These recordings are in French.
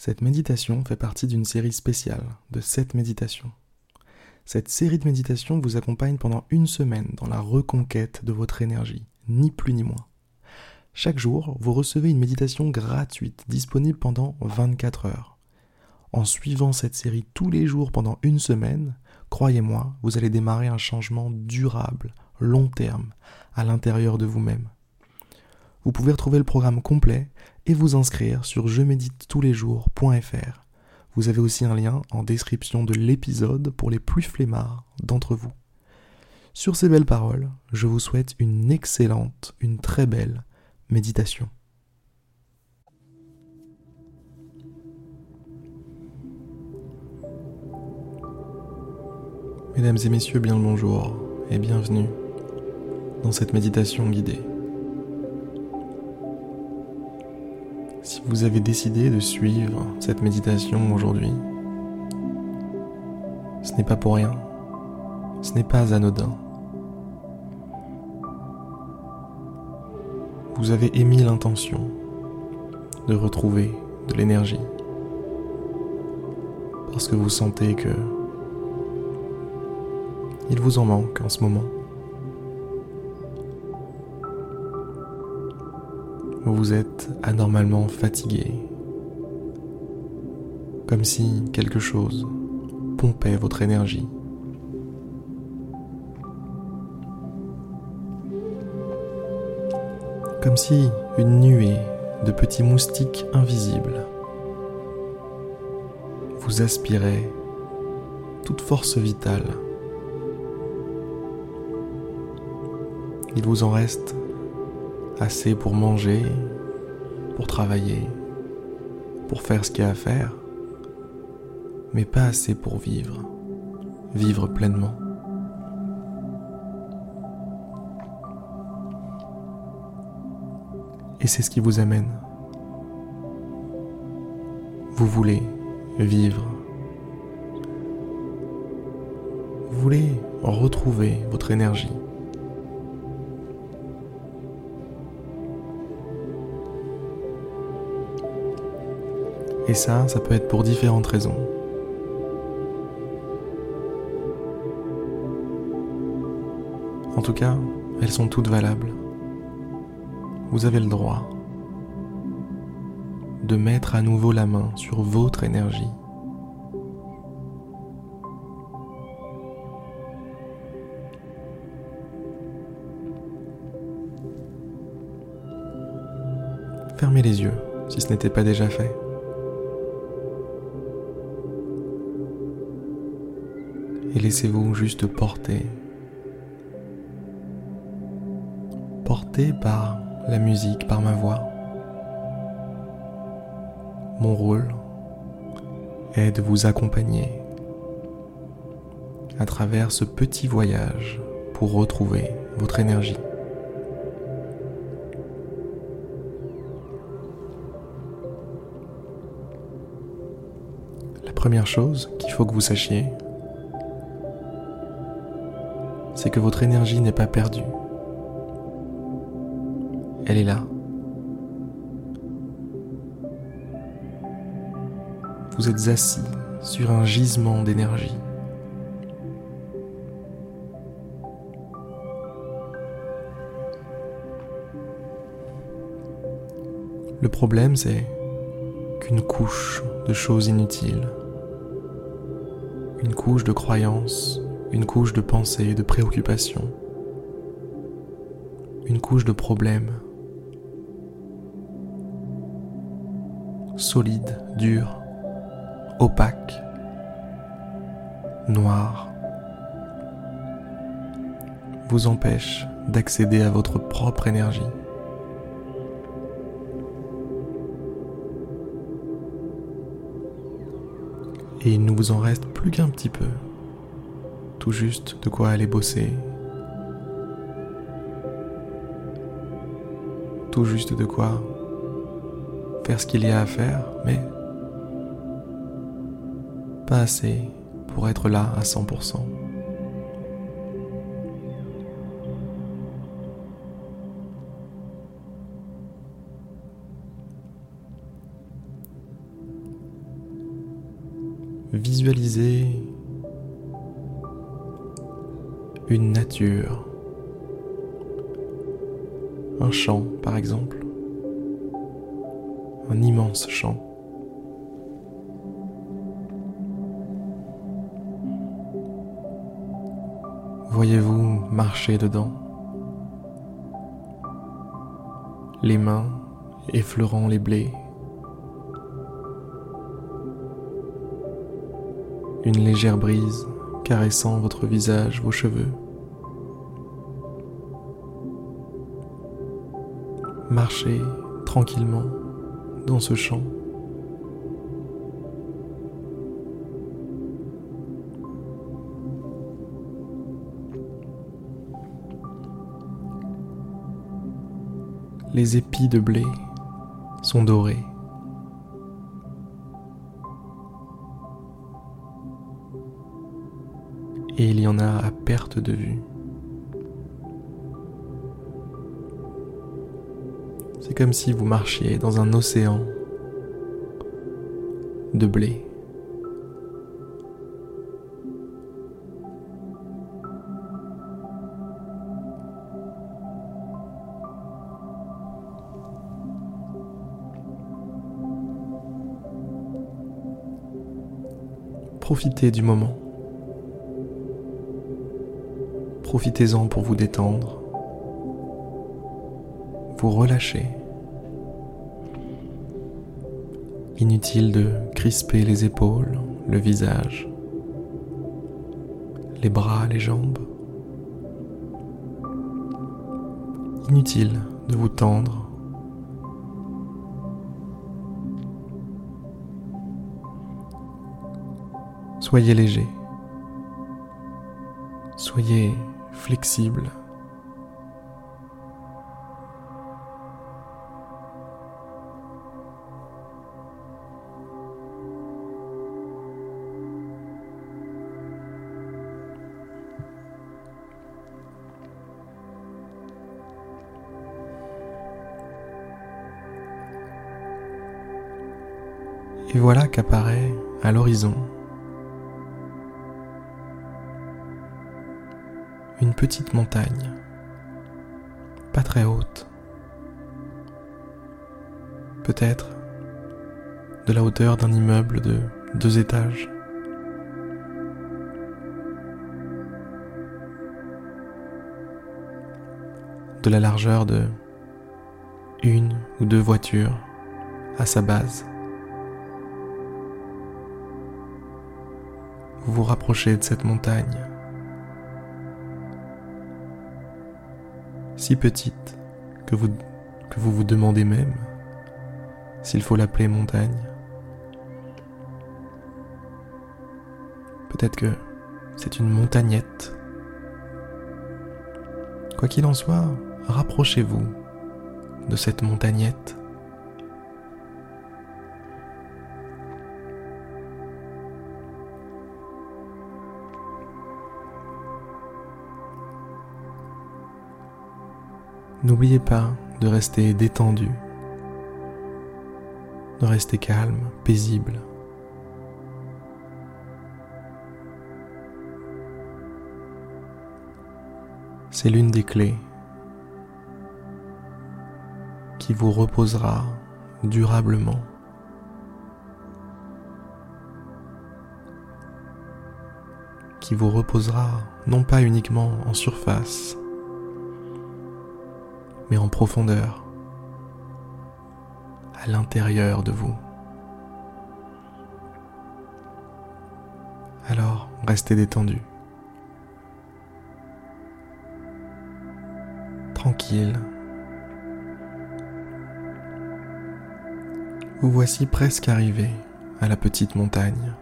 Cette méditation fait partie d'une série spéciale de 7 méditations. Cette série de méditations vous accompagne pendant une semaine dans la reconquête de votre énergie, ni plus ni moins. Chaque jour, vous recevez une méditation gratuite disponible pendant 24 heures. En suivant cette série tous les jours pendant une semaine, croyez-moi, vous allez démarrer un changement durable, long terme, à l'intérieur de vous-même. Vous pouvez retrouver le programme complet et vous inscrire sur je médite tous les jours.fr. Vous avez aussi un lien en description de l'épisode pour les plus flemmards d'entre vous. Sur ces belles paroles, je vous souhaite une excellente, une très belle méditation. Mesdames et messieurs, bien le bonjour et bienvenue dans cette méditation guidée. Vous avez décidé de suivre cette méditation aujourd'hui, ce n'est pas pour rien, ce n'est pas anodin. Vous avez émis l'intention de retrouver de l'énergie parce que vous sentez que il vous en manque en ce moment. Vous êtes anormalement fatigué, comme si quelque chose pompait votre énergie. Comme si une nuée de petits moustiques invisibles vous aspirait toute force vitale Il vous en reste assez pour manger, pour travailler, pour faire ce qu'il y a à faire, mais pas assez pour vivre, vivre pleinement. Et c'est ce qui vous amène. Vous voulez vivre. Vous voulez retrouver votre énergie. Et ça, ça peut être pour différentes raisons. En tout cas, elles sont toutes valables. Vous avez le droit de mettre à nouveau la main sur votre énergie. Fermez les yeux si ce n'était pas déjà fait. Et laissez-vous juste porter. Porter par la musique, par ma voix. Mon rôle est de vous accompagner à travers ce petit voyage pour retrouver votre énergie. La première chose qu'il faut que vous sachiez, c'est que votre énergie n'est pas perdue. Elle est là. Vous êtes assis sur un gisement d'énergie. Le problème, c'est qu'une couche de choses inutiles, une couche de croyances, une couche de pensée, de préoccupation, une couche de problèmes, solide, dur, opaque, noir, vous empêche d'accéder à votre propre énergie. Et il ne vous en reste plus qu'un petit peu tout juste de quoi aller bosser, tout juste de quoi faire ce qu'il y a à faire, mais pas assez pour être là à 100%. visualisez une nature, un champ par exemple, un immense champ. Voyez-vous marcher dedans, les mains effleurant les blés, une légère brise caressant votre visage, vos cheveux. Marchez tranquillement dans ce champ. Les épis de blé sont dorés. Il y en a à perte de vue. C'est comme si vous marchiez dans un océan de blé. Profitez du moment. Profitez-en pour vous détendre, vous relâcher. Inutile de crisper les épaules, le visage, les bras, les jambes. Inutile de vous tendre Soyez léger. Soyez flexible. Et voilà qu'apparaît à l'horizon petite montagne, pas très haute, peut-être de la hauteur d'un immeuble de deux étages. de la largeur de une ou deux voitures à sa base. Vous vous rapprochez de cette montagne petite que vous, que vous vous demandez même s'il faut l'appeler montagne. Peut-être que c'est une montagnette. Quoi qu'il en soit, rapprochez-vous de cette montagnette. N'oubliez pas de rester détendu, de rester calme, paisible. C'est l'une des clés qui vous reposera durablement. qui vous reposera non pas uniquement en surface, mais en profondeur, à l'intérieur de vous. Alors, restez détendu. Tranquille. Vous voici presque arrivé à la petite montagne.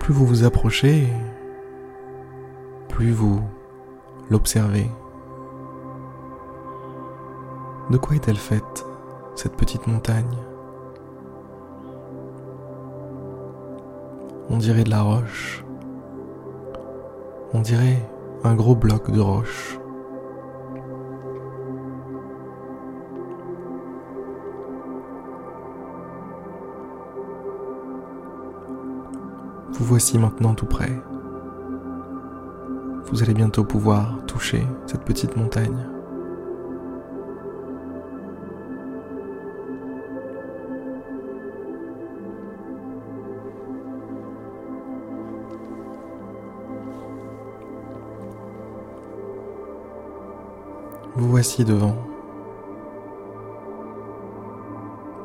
Plus vous vous approchez, plus vous l'observez. De quoi est-elle faite, cette petite montagne? On dirait de la roche. On dirait un gros bloc de roche. Vous voici maintenant tout près. Vous allez bientôt pouvoir toucher cette petite montagne. Vous voici devant.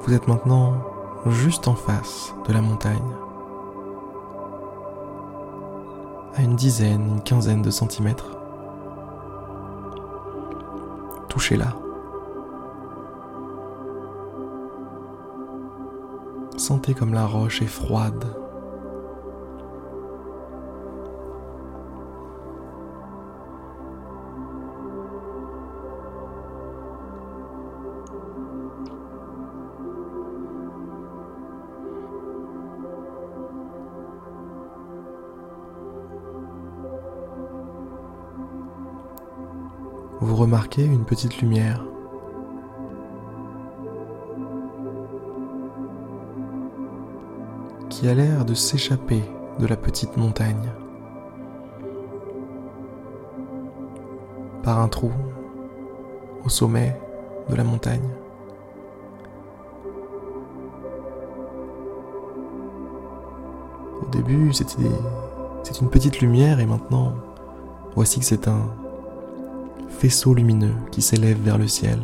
Vous êtes maintenant juste en face de la montagne. À une dizaine, une quinzaine de centimètres. Touchez-la. Sentez comme la roche est froide remarquez une petite lumière. qui a l'air de s'échapper de la petite montagne par un trou au sommet de la montagne. Au début, c'était une petite lumière et maintenant, voici que c'est un faisceau lumineux qui s'élève vers le ciel.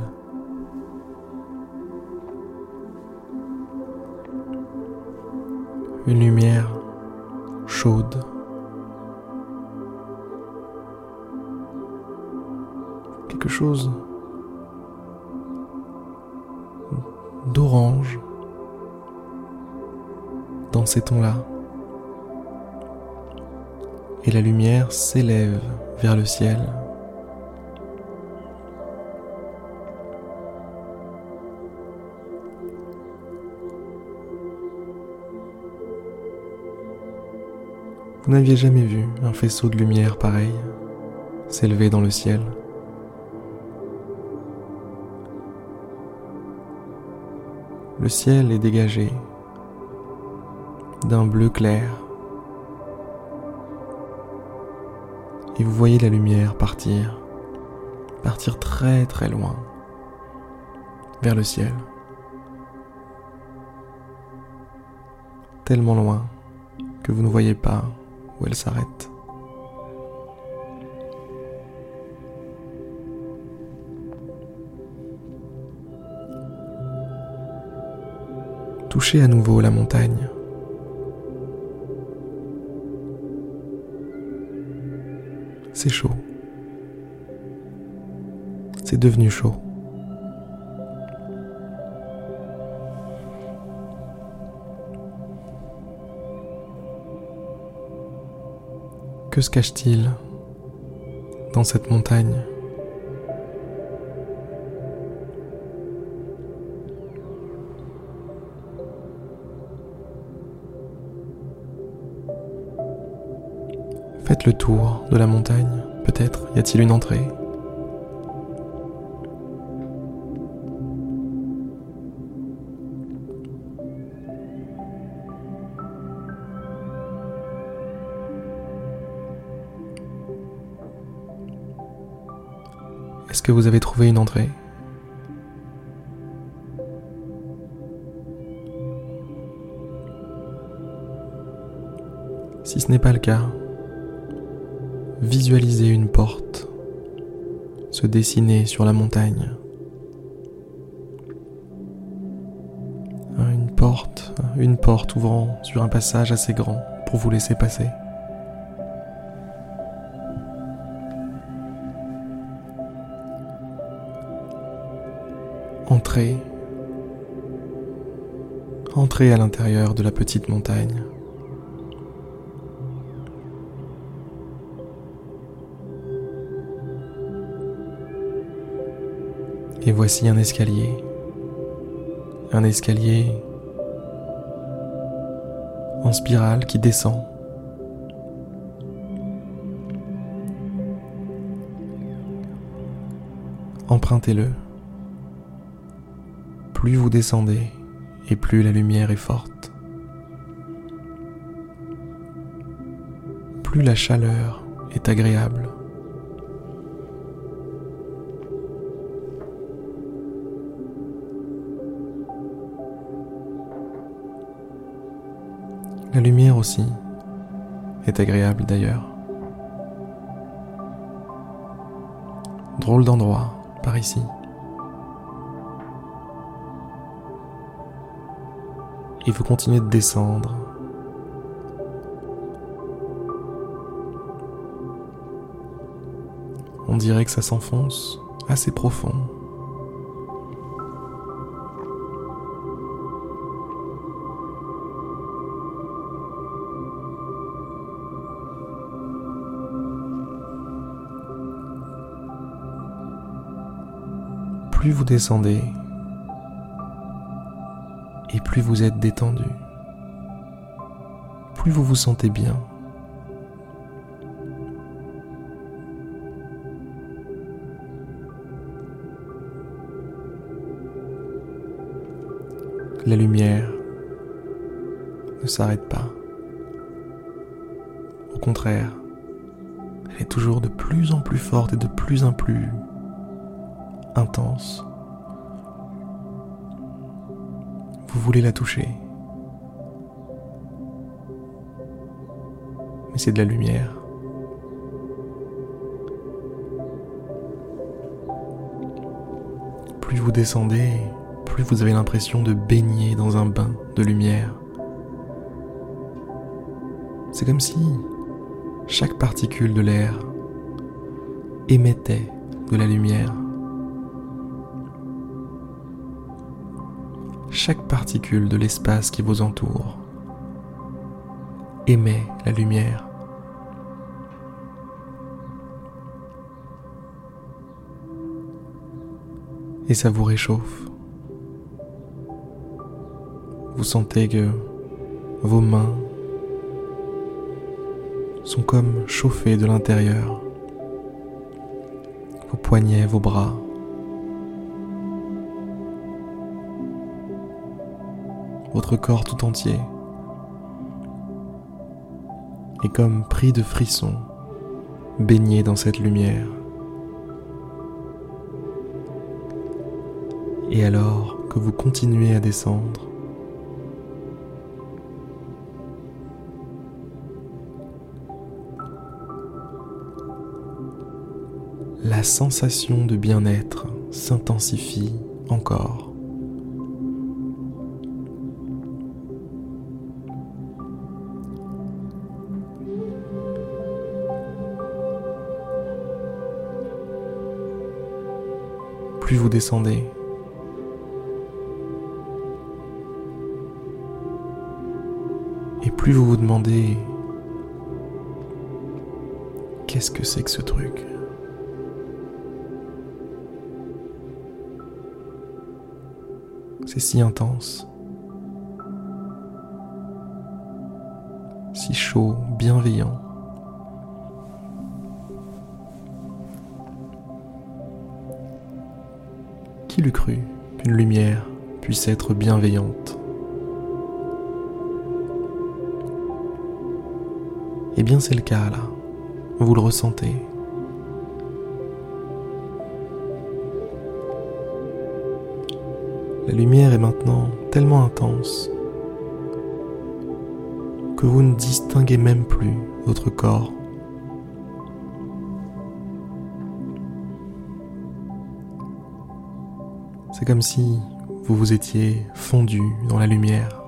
Une lumière chaude. Quelque chose d'orange dans ces tons-là. Et la lumière s'élève vers le ciel. Vous n'aviez jamais vu un faisceau de lumière pareil s'élever dans le ciel. Le ciel est dégagé d'un bleu clair et vous voyez la lumière partir, partir très très loin vers le ciel. Tellement loin que vous ne voyez pas elle s'arrête. Touchez à nouveau la montagne. C'est chaud. C'est devenu chaud. Se cache-t-il dans cette montagne? Faites le tour de la montagne, peut-être y a-t-il une entrée? Est-ce que vous avez trouvé une entrée? Si ce n'est pas le cas, visualisez une porte se dessiner sur la montagne. Une porte, une porte ouvrant sur un passage assez grand pour vous laisser passer. À l'intérieur de la petite montagne. Et voici un escalier. Un escalier en spirale qui descend. Empruntez-le plus vous descendez et plus la lumière est forte. plus la chaleur est agréable. La lumière aussi est agréable d'ailleurs. Drôle d'endroit par ici. Et vous continuez de descendre. On dirait que ça s'enfonce assez profond. plus vous descendez, plus vous êtes détendu, plus vous vous sentez bien. La lumière ne s'arrête pas. Au contraire, elle est toujours de plus en plus forte et de plus en plus intense. Vous voulez la toucher. Mais c'est de la lumière. Plus vous descendez, plus vous avez l'impression de baigner dans un bain de lumière. C'est comme si chaque particule de l'air émettait de la lumière. Chaque particule de l'espace qui vous entoure émet la lumière. Et ça vous réchauffe. Vous sentez que vos mains sont comme chauffées de l'intérieur. Vos poignets, vos bras. Votre corps tout entier est comme pris de frissons, baigné dans cette lumière. Et alors que vous continuez à descendre, la sensation de bien-être s'intensifie encore. Plus vous descendez. Et plus vous vous demandez qu'est-ce que c'est que ce truc? C'est si intense, si chaud, bienveillant. Qui l'eût cru qu'une lumière puisse être bienveillante Eh bien c'est le cas là, vous le ressentez. La lumière est maintenant tellement intense que vous ne distinguez même plus votre corps C'est comme si vous vous étiez fondu dans la lumière.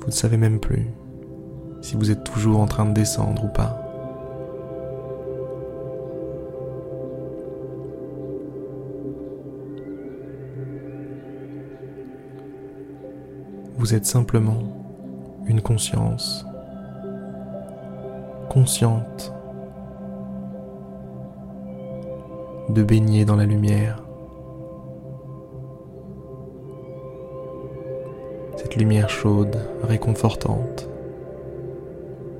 Vous ne savez même plus si vous êtes toujours en train de descendre ou pas. Vous êtes simplement une conscience consciente de baigner dans la lumière. Cette lumière chaude, réconfortante,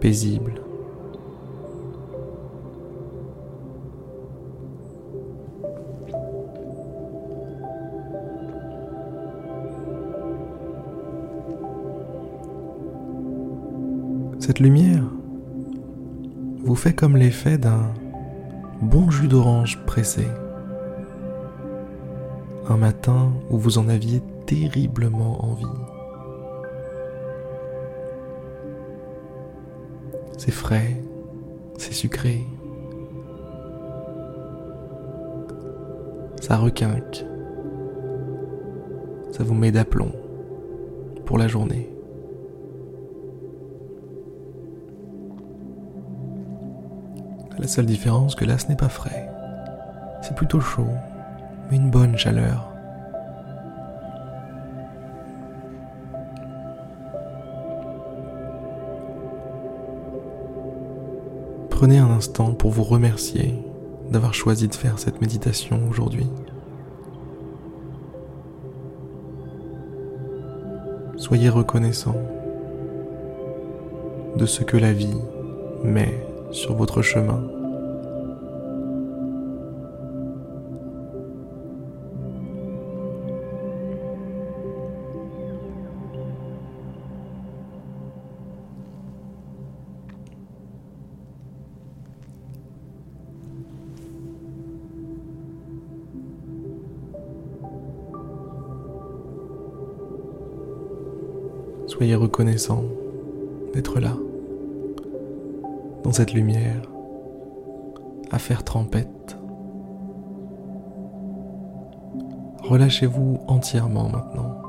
paisible. Cette lumière vous fait comme l'effet d'un bon jus d'orange pressé. Un matin où vous en aviez terriblement envie. C'est frais, c'est sucré. Ça requinque. Ça vous met d'aplomb pour la journée. La seule différence que là ce n'est pas frais. C'est plutôt chaud, mais une bonne chaleur. Prenez un instant pour vous remercier d'avoir choisi de faire cette méditation aujourd'hui. Soyez reconnaissant de ce que la vie met sur votre chemin. Soyez reconnaissant d'être là dans cette lumière à faire trempette. Relâchez-vous entièrement maintenant.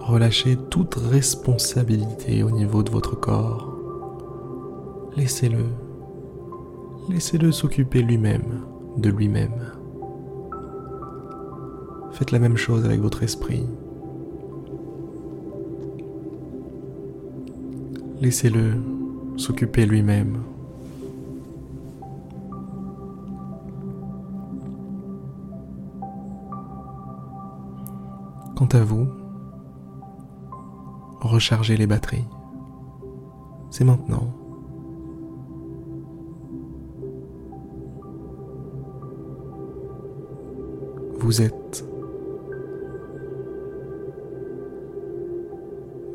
Relâchez toute responsabilité au niveau de votre corps. Laissez-le. Laissez-le s'occuper lui-même de lui-même. Faites la même chose avec votre esprit. Laissez-le s'occuper lui-même. Quant à vous, rechargez les batteries. C'est maintenant. Vous êtes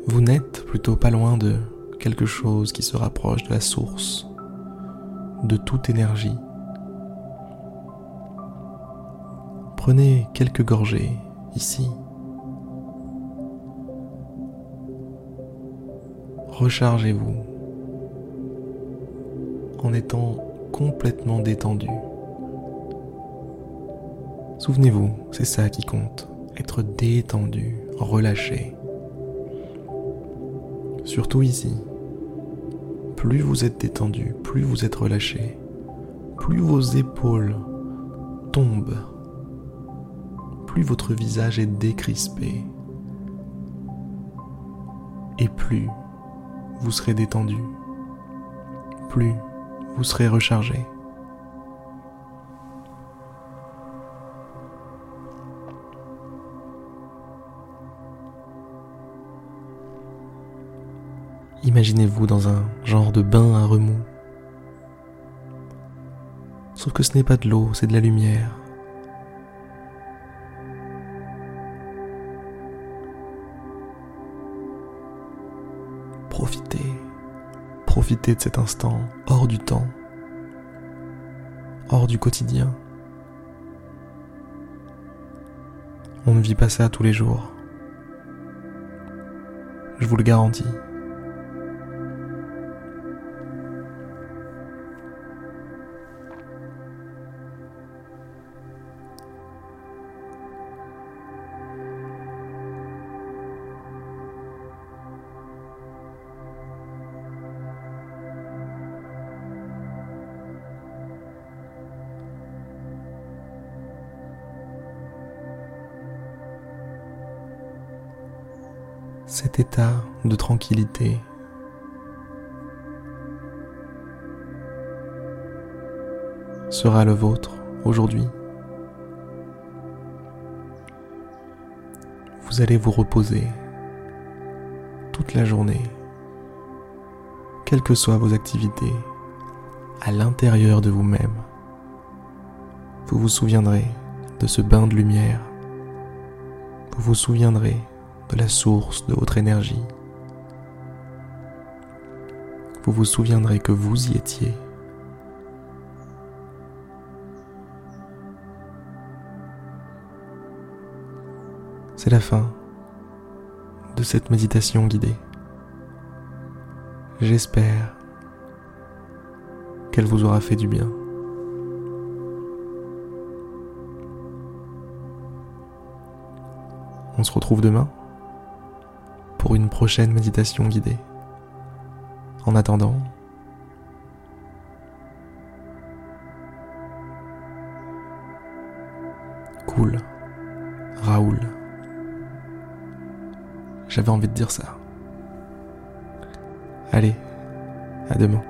Vous n'êtes plutôt pas loin de quelque chose qui se rapproche de la source de toute énergie. Prenez quelques gorgées ici. Rechargez-vous en étant complètement détendu. Souvenez-vous, c'est ça qui compte, être détendu, relâché. Surtout ici. Plus vous êtes détendu, plus vous êtes relâché, plus vos épaules tombent, plus votre visage est décrispé, et plus vous serez détendu, plus vous serez rechargé. Imaginez-vous dans un genre de bain à remous. Sauf que ce n'est pas de l'eau, c'est de la lumière. Profitez, profitez de cet instant hors du temps, hors du quotidien. On ne vit pas ça tous les jours. Je vous le garantis. Cet état de tranquillité. sera le vôtre aujourd'hui. Vous allez vous reposer toute la journée, quelles que soient vos activités, à l'intérieur de vous-même. Vous vous souviendrez de ce bain de lumière, vous vous souviendrez de la source de votre énergie. Vous vous souviendrez que vous y étiez. C'est la fin de cette méditation guidée. J'espère qu'elle vous aura fait du bien. On se retrouve demain pour une prochaine méditation guidée. En attendant, cool, Raoul. J'avais envie de dire ça. Allez, à demain.